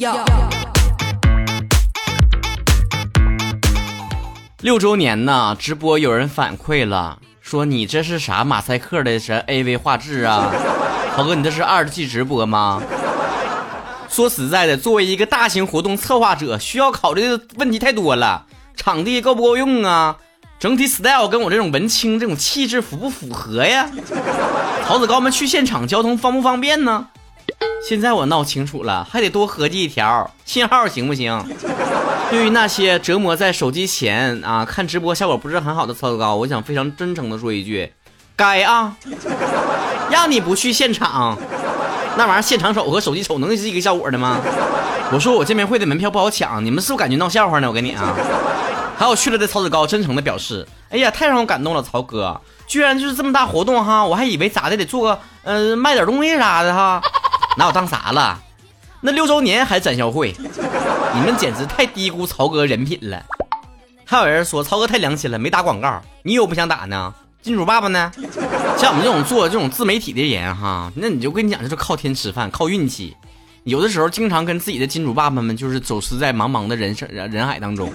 要。六周年呢，直播有人反馈了，说你这是啥马赛克的啥 AV 画质啊？豪哥，你这是二 G 直播吗？说实在的，作为一个大型活动策划者，需要考虑的问题太多了。场地够不够用啊？整体 style 跟我这种文青这种气质符不符合呀？曹子高们去现场交通方不方便呢？现在我闹清楚了，还得多合计一条，信号行不行？对于那些折磨在手机前啊看直播效果不是很好的曹子高，我想非常真诚的说一句，该啊，让你不去现场，那玩意儿现场瞅和手机瞅能是一个效果的吗？我说我见面会的门票不好抢，你们是不是感觉闹笑话呢？我跟你啊，还有去了的曹子高真诚的表示，哎呀，太让我感动了，曹哥，居然就是这么大活动哈，我还以为咋的得做个呃卖点东西啥的哈，拿我当啥了？那六周年还展销会，你们简直太低估曹哥人品了。还有人说曹哥太良心了，没打广告，你有不想打呢？金主爸爸呢？像我们这种做这种自媒体的人哈，那你就跟你讲，就是靠天吃饭，靠运气。有的时候经常跟自己的金主爸爸们就是走失在茫茫的人生人海当中。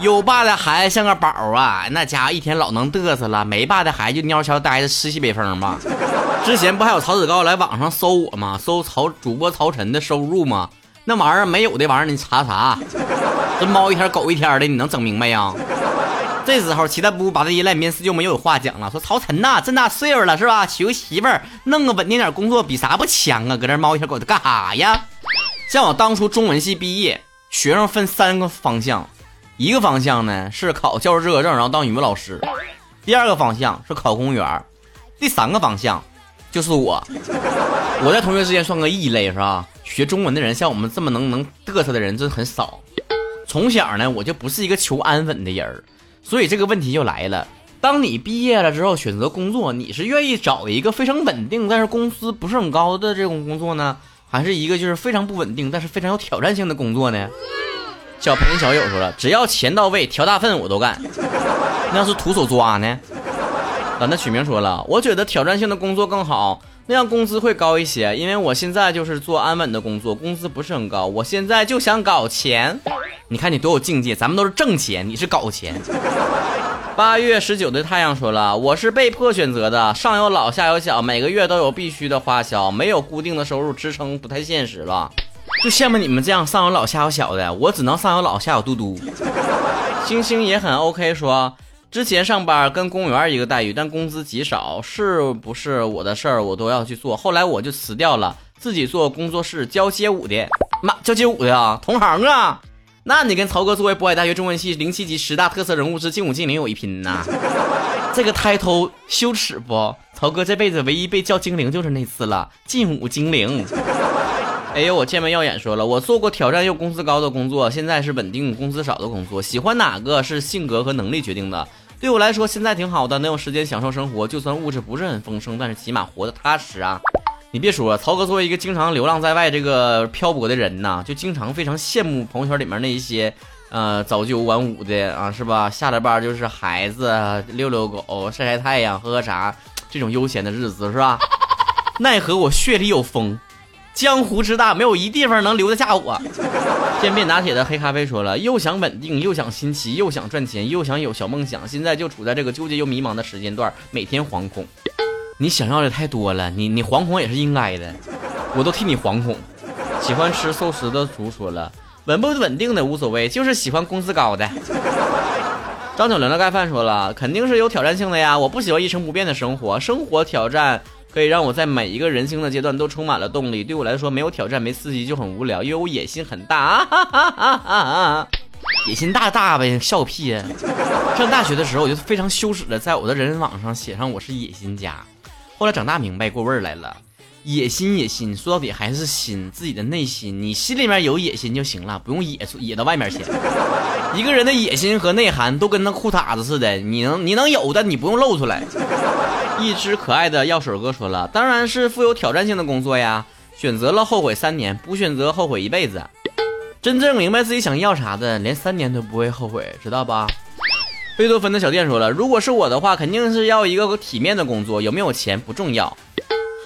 有爸的孩子像个宝啊，那家伙一天老能嘚瑟了；没爸的孩子就蔫悄呆着吃西北风吧。之前不还有曹子高来网上搜我吗？搜曹主播曹晨的收入吗？那玩意儿没有的玩意儿，你查啥？这猫一天狗一天的，你能整明白呀？这时候，其他不把这一赖面试就没有话讲了。说曹晨呐，这大岁数了是吧？娶个媳妇儿，弄个稳定点工作，比啥不强啊？搁这猫一天狗的干啥呀？像我当初中文系毕业，学生分三个方向，一个方向呢是考教师资格证，然后当语文老师；第二个方向是考公务员；第三个方向。就是我，我在同学之间算个异类，是吧？学中文的人像我们这么能能嘚瑟的人真很少。从小呢，我就不是一个求安稳的人，所以这个问题就来了：当你毕业了之后选择工作，你是愿意找一个非常稳定但是工资不是很高的这种工作呢，还是一个就是非常不稳定但是非常有挑战性的工作呢？小鹏小友说了，只要钱到位，调大粪我都干。那要是徒手抓呢？咱的取名说了，我觉得挑战性的工作更好，那样工资会高一些。因为我现在就是做安稳的工作，工资不是很高。我现在就想搞钱，你看你多有境界，咱们都是挣钱，你是搞钱。八月十九的太阳说了，我是被迫选择的，上有老下有小，每个月都有必须的花销，没有固定的收入支撑不太现实了。就羡慕你们这样上有老下有小的，我只能上有老下有嘟嘟。星星也很 OK 说。之前上班跟公务员一个待遇，但工资极少，是不是我的事儿我都要去做。后来我就辞掉了，自己做工作室教街舞的。妈，教街舞的啊，同行啊。那你跟曹哥作为渤海大学中文系零七级十大特色人物之劲舞精灵有一拼呐。这个抬头羞耻不？曹哥这辈子唯一被叫精灵就是那次了，劲舞精灵。哎呦，我见门耀眼说了，我做过挑战又工资高的工作，现在是稳定工资少的工作。喜欢哪个是性格和能力决定的。对我来说，现在挺好的，能有时间享受生活。就算物质不是很丰盛，但是起码活得踏实啊！你别说，曹哥作为一个经常流浪在外、这个漂泊的人呐，就经常非常羡慕朋友圈里面那一些，呃，早九晚五的啊，是吧？下了班就是孩子遛遛狗、晒晒太阳、喝喝茶，这种悠闲的日子，是吧？奈何我血里有风。江湖之大，没有一地方能留得下我。渐变拿铁的黑咖啡说了，又想稳定，又想新奇，又想赚钱，又想有小梦想，现在就处在这个纠结又迷茫的时间段，每天惶恐。你想要的太多了，你你惶恐也是应该的，我都替你惶恐。喜欢吃寿司的竹说了，稳不稳定的无所谓，就是喜欢工资高的。张九龄的盖饭说了，肯定是有挑战性的呀，我不喜欢一成不变的生活，生活挑战。可以让我在每一个人生的阶段都充满了动力。对我来说，没有挑战、没刺激就很无聊，因为我野心很大啊！野心大大呗，笑屁呀！上大学的时候，我就非常羞耻的在我的人人网上写上我是野心家。后来长大明白过味儿来了，野心野心，说到底还是心，自己的内心，你心里面有野心就行了，不用野出野到外面去。一个人的野心和内涵都跟那裤衩子似的，你能你能有的，你不用露出来。一只可爱的药水哥说了：“当然是富有挑战性的工作呀！选择了后悔三年，不选择后悔一辈子。真正明白自己想要啥的，连三年都不会后悔，知道吧？”贝多芬的小店说了：“如果是我的话，肯定是要一个体面的工作，有没有钱不重要。”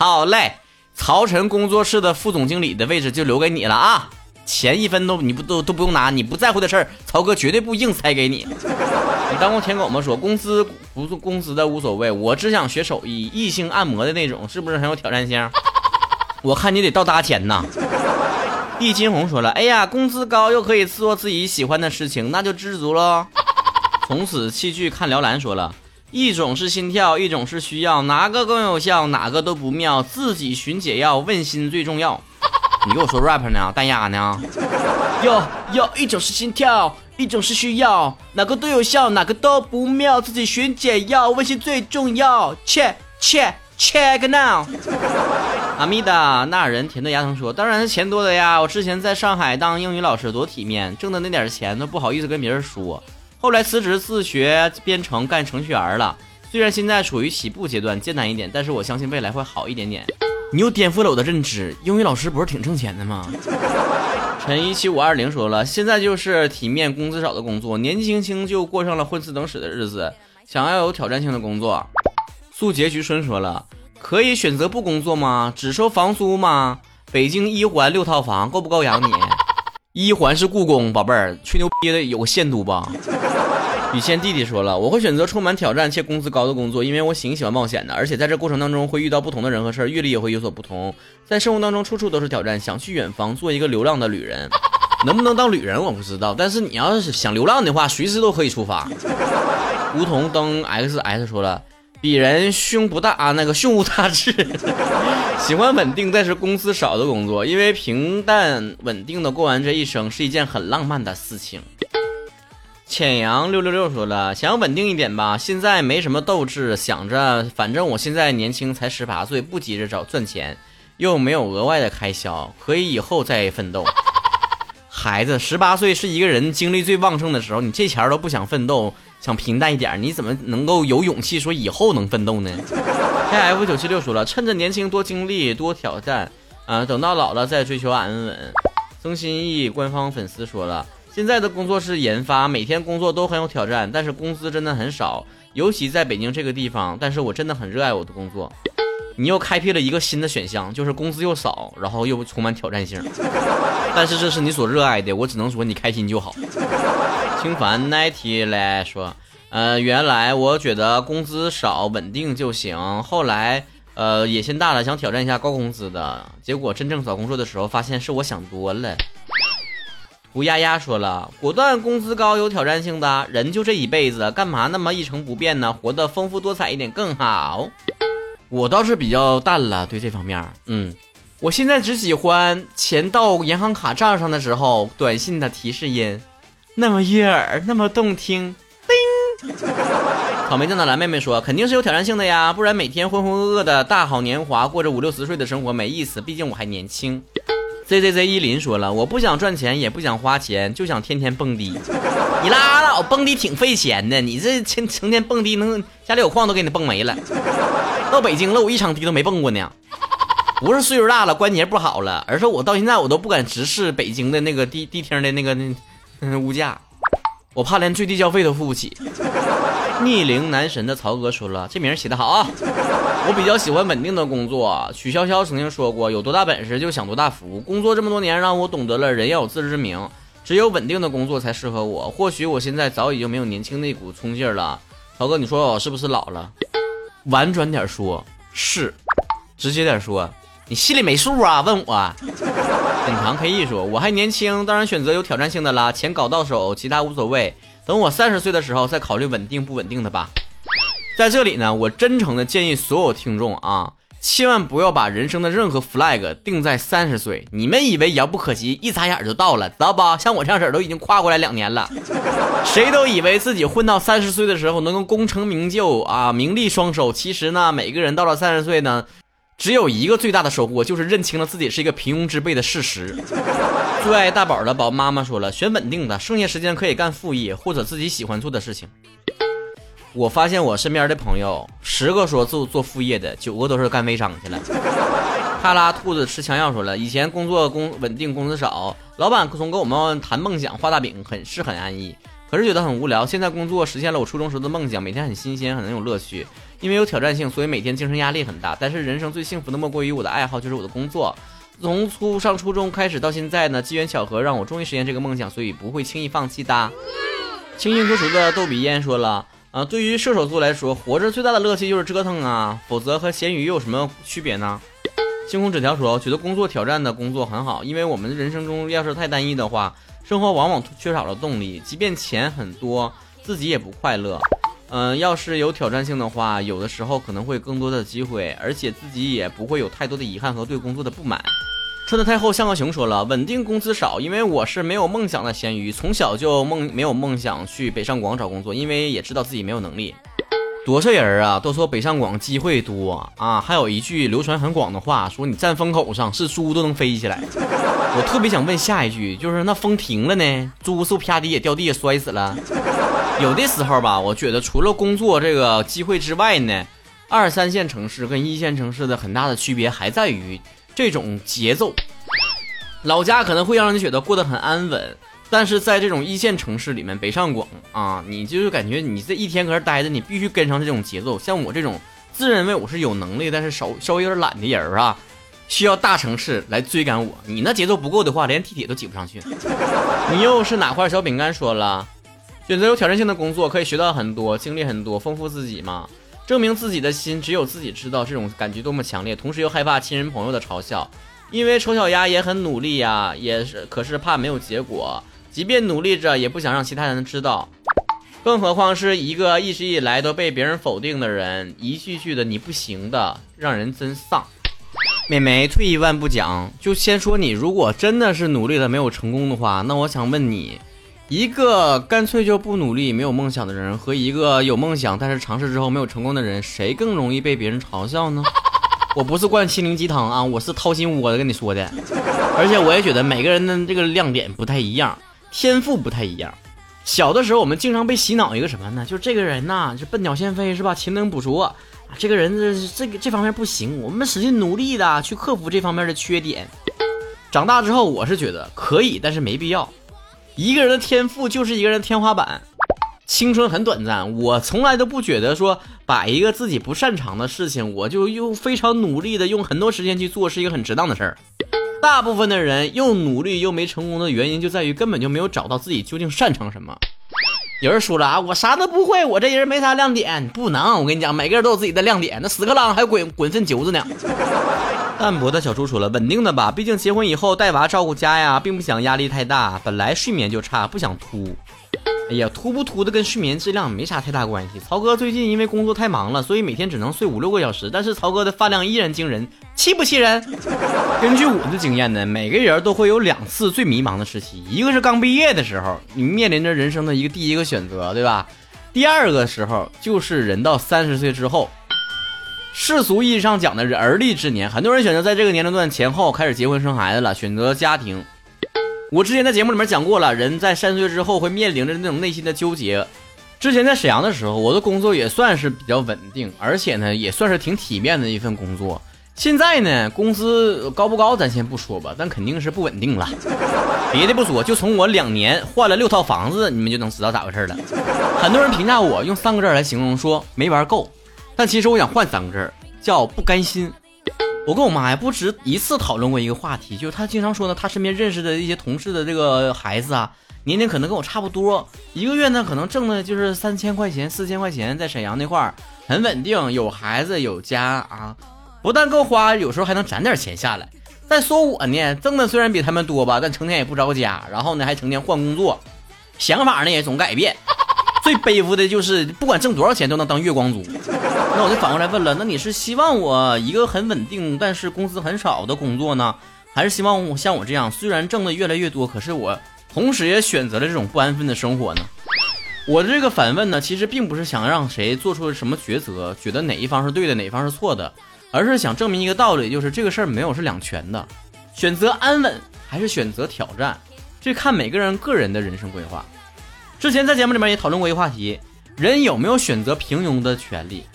好嘞，曹晨工作室的副总经理的位置就留给你了啊！钱一分都你不都都不用拿，你不在乎的事儿，曹哥绝对不硬塞给你。你当过舔狗吗？说工资不是工资的无所谓，我只想学手艺，异性按摩的那种，是不是很有挑战性？我看你得倒搭钱呐。易金红说了，哎呀，工资高又可以做自己喜欢的事情，那就知足喽。从此弃剧看辽蓝说了，一种是心跳，一种是需要，哪个更有效？哪个都不妙，自己寻解药，问心最重要。你给我说 rap 呢？单压呢？哟哟一种是心跳，一种是需要，哪个都有效，哪个都不妙，自己寻解药，问心最重要。切切 check now。阿米达那人甜的牙疼说，当然是钱多的呀。我之前在上海当英语老师多体面，挣的那点钱都不好意思跟别人说。后来辞职自学编程干程序员了，虽然现在处于起步阶段，艰难一点，但是我相信未来会好一点点。你又颠覆了我的认知，英语老师不是挺挣钱的吗？陈一七五二零说了，现在就是体面、工资少的工作，年纪轻轻就过上了混吃等死的日子，想要有挑战性的工作。速结局春说了，可以选择不工作吗？只收房租吗？北京一环六套房够不够养你？一环是故宫，宝贝儿，吹牛逼的有个限度吧？雨谦弟弟说了，我会选择充满挑战且工资高的工作，因为我挺喜欢冒险的，而且在这过程当中会遇到不同的人和事儿，阅历也会有所不同。在生活当中，处处都是挑战，想去远方做一个流浪的旅人，能不能当旅人我不知道，但是你要是想流浪的话，随时都可以出发。梧桐灯 xs 说了，鄙人胸不大啊，那个胸无大志，喜欢稳定但是工资少的工作，因为平淡稳定的过完这一生是一件很浪漫的事情。浅阳六六六说了，想要稳定一点吧，现在没什么斗志，想着反正我现在年轻，才十八岁，不急着找赚钱，又没有额外的开销，可以以后再奋斗。孩子，十八岁是一个人精力最旺盛的时候，你这前都不想奋斗，想平淡一点，你怎么能够有勇气说以后能奋斗呢？K F 九七六说了，趁着年轻多经历多挑战，啊，等到老了再追求安稳。曾心意官方粉丝说了。现在的工作是研发，每天工作都很有挑战，但是工资真的很少，尤其在北京这个地方。但是我真的很热爱我的工作。你又开辟了一个新的选项，就是工资又少，然后又充满挑战性。但是这是你所热爱的，我只能说你开心就好。清凡 ninety 来说，呃，原来我觉得工资少稳定就行，后来呃野心大了，想挑战一下高工资的，结果真正找工作的时候，发现是我想多了。吴丫丫说了，果断工资高有挑战性的人就这一辈子，干嘛那么一成不变呢？活得丰富多彩一点更好。我倒是比较淡了，对这方面，嗯，我现在只喜欢钱到银行卡账上的时候，短信的提示音，那么悦耳，那么动听。叮。草莓酱的蓝妹妹说，肯定是有挑战性的呀，不然每天浑浑噩噩的大好年华，过着五六十岁的生活没意思，毕竟我还年轻。Z Z Z 依林说了，我不想赚钱，也不想花钱，就想天天蹦迪。你拉倒，蹦迪挺费钱的，你这成成天蹦迪，能家里有矿都给你蹦没了。到北京了，我一场迪都没蹦过呢。不是岁数大了，关节不好了，而是我到现在我都不敢直视北京的那个迪迪厅的那个那物价，我怕连最低消费都付不起。逆龄男神的曹哥说了：“这名起的好啊，我比较喜欢稳定的工作。”曲潇潇曾经说过：“有多大本事就享多大福。”工作这么多年，让我懂得了人要有自知之明，只有稳定的工作才适合我。或许我现在早已经没有年轻那股冲劲了。曹哥，你说我是不是老了？婉转点说，是；直接点说，你心里没数啊？问我。隐藏 K E 说：“我还年轻，当然选择有挑战性的啦，钱搞到手，其他无所谓。”等我三十岁的时候再考虑稳定不稳定的吧。在这里呢，我真诚的建议所有听众啊，千万不要把人生的任何 flag 定在三十岁。你们以为遥不可及，一眨眼就到了，知道吧？像我这样式儿都已经跨过来两年了。谁都以为自己混到三十岁的时候能够功成名就啊，名利双收。其实呢，每个人到了三十岁呢。只有一个最大的收获，就是认清了自己是一个平庸之辈的事实。最爱大宝的宝妈妈说了，选稳定的，剩下时间可以干副业或者自己喜欢做的事情。我发现我身边的朋友，十个说做做副业的，九个都是干微商去了。哈拉兔子吃枪药说了，以前工作工稳定，工资少，老板从跟我们谈梦想，画大饼，很是很安逸。可是觉得很无聊。现在工作实现了我初中时的梦想，每天很新鲜，很有乐趣。因为有挑战性，所以每天精神压力很大。但是人生最幸福的莫过于我的爱好就是我的工作。从初上初中开始到现在呢，机缘巧合让我终于实现这个梦想，所以不会轻易放弃的。清新脱俗的逗比烟说了，啊，对于射手座来说，活着最大的乐趣就是折腾啊，否则和咸鱼有什么区别呢？星空纸条说，觉得工作挑战的工作很好，因为我们的人生中要是太单一的话，生活往往缺少了动力，即便钱很多，自己也不快乐。嗯，要是有挑战性的话，有的时候可能会更多的机会，而且自己也不会有太多的遗憾和对工作的不满。穿的太厚像个熊说了，稳定工资少，因为我是没有梦想的咸鱼，从小就梦没有梦想去北上广找工作，因为也知道自己没有能力。多少人啊都说北上广机会多啊，还有一句流传很广的话，说你站风口上是猪都能飞起来。我特别想问下一句，就是那风停了呢，猪是不啪地也掉地下摔死了？有的时候吧，我觉得除了工作这个机会之外呢，二三线城市跟一线城市的很大的区别还在于。这种节奏，老家可能会让你觉得过得很安稳，但是在这种一线城市里面，北上广啊，你就是感觉你这一天搁这待着，你必须跟上这种节奏。像我这种自认为我是有能力，但是稍稍微有点懒的人啊，需要大城市来追赶我。你那节奏不够的话，连地铁都挤不上去。你又是哪块小饼干说了？选择有挑战性的工作，可以学到很多，经历很多，丰富自己嘛。证明自己的心只有自己知道，这种感觉多么强烈，同时又害怕亲人朋友的嘲笑，因为丑小鸭也很努力呀，也是，可是怕没有结果，即便努力着，也不想让其他人知道，更何况是一个一直以来都被别人否定的人，一句句的你不行的，让人真丧。美眉，退一万步讲，就先说你如果真的是努力了没有成功的话，那我想问你。一个干脆就不努力、没有梦想的人，和一个有梦想但是尝试之后没有成功的人，谁更容易被别人嘲笑呢？我不是灌心灵鸡汤啊，我是掏心窝子跟你说的。而且我也觉得每个人的这个亮点不太一样，天赋不太一样。小的时候我们经常被洗脑一个什么呢？就这个人呐，就笨鸟先飞是吧？勤能补拙啊，这个人这这个这方面不行，我们使劲努力的去克服这方面的缺点。长大之后，我是觉得可以，但是没必要。一个人的天赋就是一个人的天花板，青春很短暂，我从来都不觉得说把一个自己不擅长的事情，我就又非常努力的用很多时间去做，是一个很值当的事儿。大部分的人又努力又没成功的原因，就在于根本就没有找到自己究竟擅长什么。有人说了啊，我啥都不会，我这人没啥亮点，不能，我跟你讲，每个人都有自己的亮点，那屎壳郎还滚滚粪球子呢。淡泊的小猪说了：“稳定的吧，毕竟结婚以后带娃照顾家呀，并不想压力太大。本来睡眠就差，不想秃。哎呀，秃不秃的跟睡眠质量没啥太大关系。曹哥最近因为工作太忙了，所以每天只能睡五六个小时，但是曹哥的饭量依然惊人，气不气人？根据我的经验呢，每个人都会有两次最迷茫的时期，一个是刚毕业的时候，你面临着人生的一个第一个选择，对吧？第二个时候就是人到三十岁之后。”世俗意义上讲的而立之年，很多人选择在这个年龄段前后开始结婚生孩子了，选择家庭。我之前在节目里面讲过了，人在三十岁之后会面临着那种内心的纠结。之前在沈阳的时候，我的工作也算是比较稳定，而且呢也算是挺体面的一份工作。现在呢，工资高不高咱先不说吧，但肯定是不稳定了。别的不说，就从我两年换了六套房子，你们就能知道咋回事了。很多人评价我用三个字来形容，说没玩够。但其实我想换三个字儿，叫不甘心。我跟我妈呀不止一次讨论过一个话题，就是她经常说呢，她身边认识的一些同事的这个孩子啊，年龄可能跟我差不多，一个月呢可能挣的就是三千块钱、四千块钱，在沈阳那块儿很稳定，有孩子有家啊，不但够花，有时候还能攒点钱下来。再说我呢，挣的虽然比他们多吧，但成天也不着家，然后呢还成天换工作，想法呢也总改变。最背负的就是不管挣多少钱都能当月光族。那我就反过来问了，那你是希望我一个很稳定但是工资很少的工作呢，还是希望我像我这样虽然挣的越来越多，可是我同时也选择了这种不安分的生活呢？我的这个反问呢，其实并不是想让谁做出什么抉择，觉得哪一方是对的，哪一方是错的，而是想证明一个道理，就是这个事儿没有是两全的，选择安稳还是选择挑战，这看每个人个人的人生规划。之前在节目里面也讨论过一个话题，人有没有选择平庸的权利？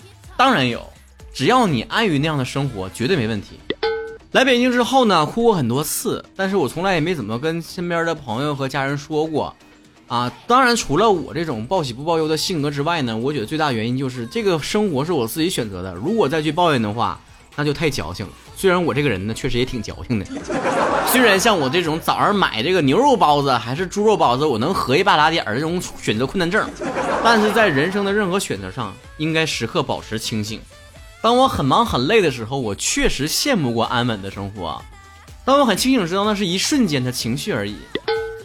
当然有，只要你安于那样的生活，绝对没问题。来北京之后呢，哭过很多次，但是我从来也没怎么跟身边的朋友和家人说过。啊，当然除了我这种报喜不报忧的性格之外呢，我觉得最大原因就是这个生活是我自己选择的。如果再去抱怨的话，那就太矫情了。虽然我这个人呢，确实也挺矫情的。虽然像我这种早上买这个牛肉包子还是猪肉包子，我能合一半拉点儿这种选择困难症，但是在人生的任何选择上，应该时刻保持清醒。当我很忙很累的时候，我确实羡慕过安稳的生活。当我很清醒，知道那是一瞬间的情绪而已。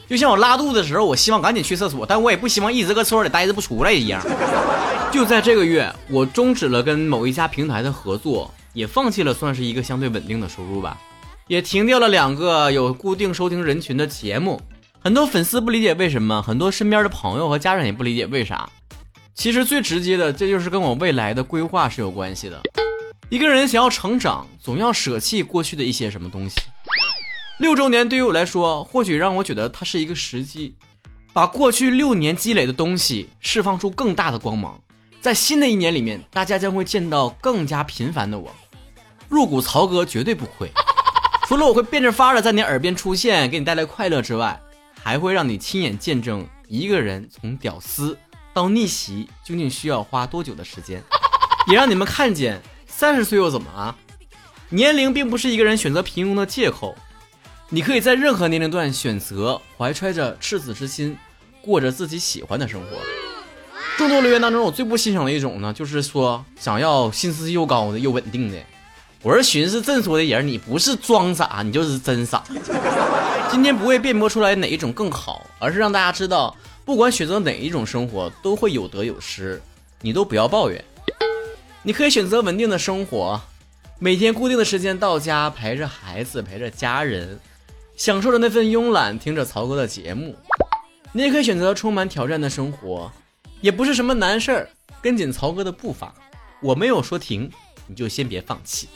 就像我拉肚子的时候，我希望赶紧去厕所，但我也不希望一直搁厕所里待着不出来一样。就在这个月，我终止了跟某一家平台的合作，也放弃了算是一个相对稳定的收入吧，也停掉了两个有固定收听人群的节目。很多粉丝不理解为什么，很多身边的朋友和家人也不理解为啥。其实最直接的，这就是跟我未来的规划是有关系的。一个人想要成长，总要舍弃过去的一些什么东西。六周年对于我来说，或许让我觉得它是一个时机，把过去六年积累的东西释放出更大的光芒。在新的一年里面，大家将会见到更加频繁的我。入股曹哥绝对不亏，除了我会变着法的在你耳边出现，给你带来快乐之外，还会让你亲眼见证一个人从屌丝到逆袭究竟需要花多久的时间，也让你们看见三十岁又怎么了？年龄并不是一个人选择平庸的借口。你可以在任何年龄段选择怀揣着赤子之心，过着自己喜欢的生活。众多留言当中，我最不欣赏的一种呢，就是说想要薪资又高的又稳定的。我是寻思真说的人，你不是装傻，你就是真傻。今天不会辩驳出来哪一种更好，而是让大家知道，不管选择哪一种生活，都会有得有失，你都不要抱怨。你可以选择稳定的生活，每天固定的时间到家，陪着孩子，陪着家人。享受着那份慵懒，听着曹哥的节目，你也可以选择充满挑战的生活，也不是什么难事儿。跟紧曹哥的步伐，我没有说停，你就先别放弃。